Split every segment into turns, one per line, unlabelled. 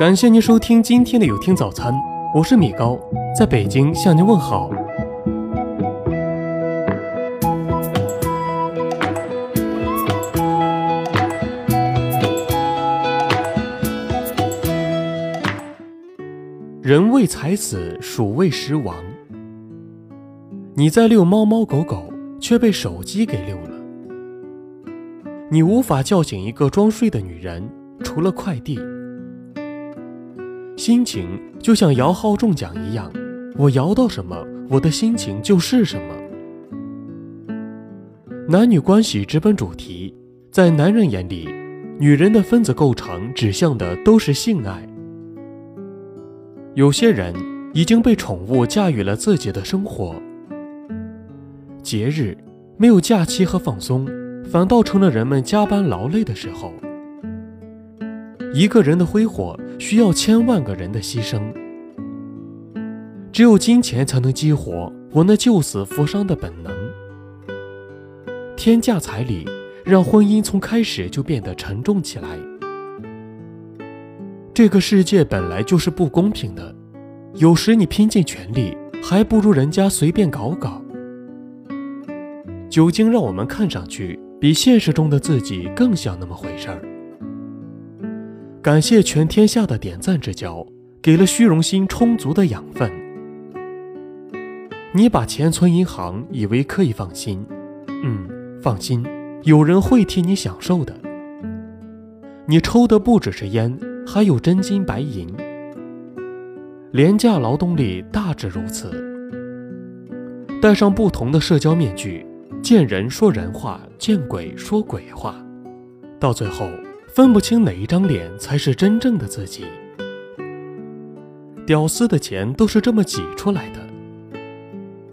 感谢您收听今天的有听早餐，我是米高，在北京向您问好。人为财死，鼠为食亡。你在遛猫猫狗狗，却被手机给遛了。你无法叫醒一个装睡的女人，除了快递。心情就像摇号中奖一样，我摇到什么，我的心情就是什么。男女关系直奔主题，在男人眼里，女人的分子构成指向的都是性爱。有些人已经被宠物驾驭了自己的生活，节日没有假期和放松，反倒成了人们加班劳累的时候。一个人的挥霍需要千万个人的牺牲，只有金钱才能激活我那救死扶伤的本能。天价彩礼让婚姻从开始就变得沉重起来。这个世界本来就是不公平的，有时你拼尽全力，还不如人家随便搞搞。酒精让我们看上去比现实中的自己更像那么回事儿。感谢全天下的点赞之交，给了虚荣心充足的养分。你把钱存银行，以为可以放心，嗯，放心，有人会替你享受的。你抽的不只是烟，还有真金白银。廉价劳动力大致如此。戴上不同的社交面具，见人说人话，见鬼说鬼话，到最后。分不清哪一张脸才是真正的自己。屌丝的钱都是这么挤出来的。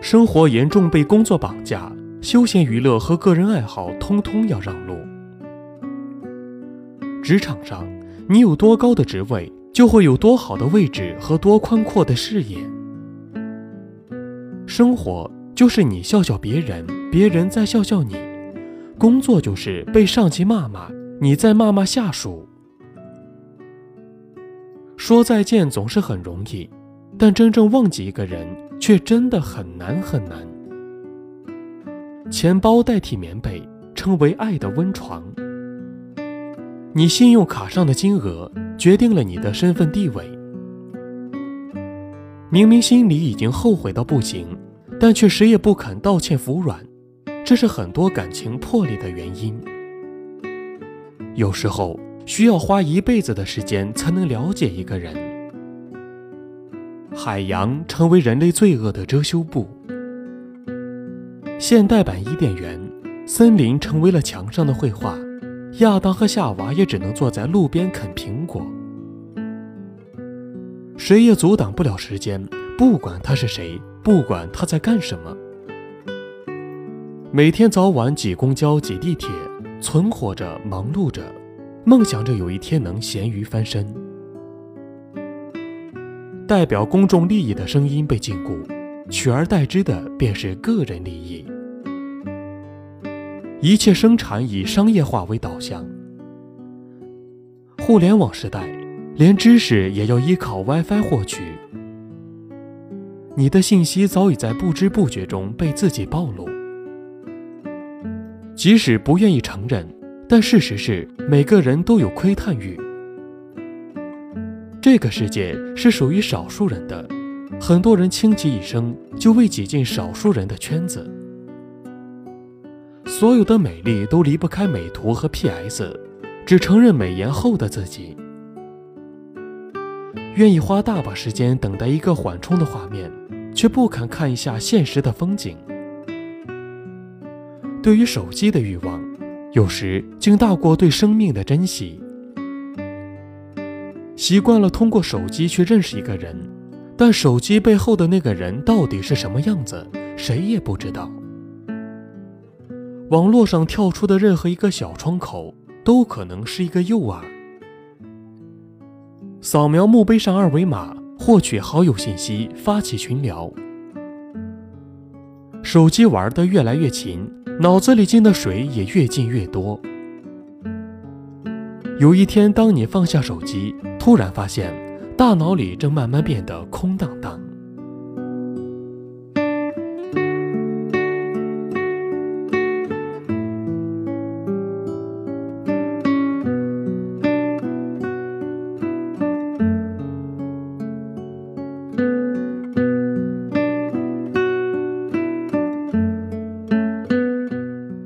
生活严重被工作绑架，休闲娱乐和个人爱好通通要让路。职场上，你有多高的职位，就会有多好的位置和多宽阔的视野。生活就是你笑笑别人，别人再笑笑你；工作就是被上级骂骂。你在骂骂下属，说再见总是很容易，但真正忘记一个人却真的很难很难。钱包代替棉被，成为爱的温床。你信用卡上的金额决定了你的身份地位。明明心里已经后悔到不行，但却谁也不肯道歉服软，这是很多感情破裂的原因。有时候需要花一辈子的时间才能了解一个人。海洋成为人类罪恶的遮羞布。现代版伊甸园，森林成为了墙上的绘画，亚当和夏娃也只能坐在路边啃苹果。谁也阻挡不了时间，不管他是谁，不管他在干什么。每天早晚挤公交、挤地铁。存活着，忙碌着，梦想着有一天能咸鱼翻身。代表公众利益的声音被禁锢，取而代之的便是个人利益。一切生产以商业化为导向。互联网时代，连知识也要依靠 WiFi 获取。你的信息早已在不知不觉中被自己暴露。即使不愿意承认，但事实是每个人都有窥探欲。这个世界是属于少数人的，很多人倾其一生就为挤进少数人的圈子。所有的美丽都离不开美图和 PS，只承认美颜后的自己。愿意花大把时间等待一个缓冲的画面，却不肯看一下现实的风景。对于手机的欲望，有时竟大过对生命的珍惜。习惯了通过手机去认识一个人，但手机背后的那个人到底是什么样子，谁也不知道。网络上跳出的任何一个小窗口，都可能是一个诱饵。扫描墓碑上二维码，获取好友信息，发起群聊。手机玩的越来越勤。脑子里进的水也越进越多。有一天，当你放下手机，突然发现大脑里正慢慢变得空荡荡。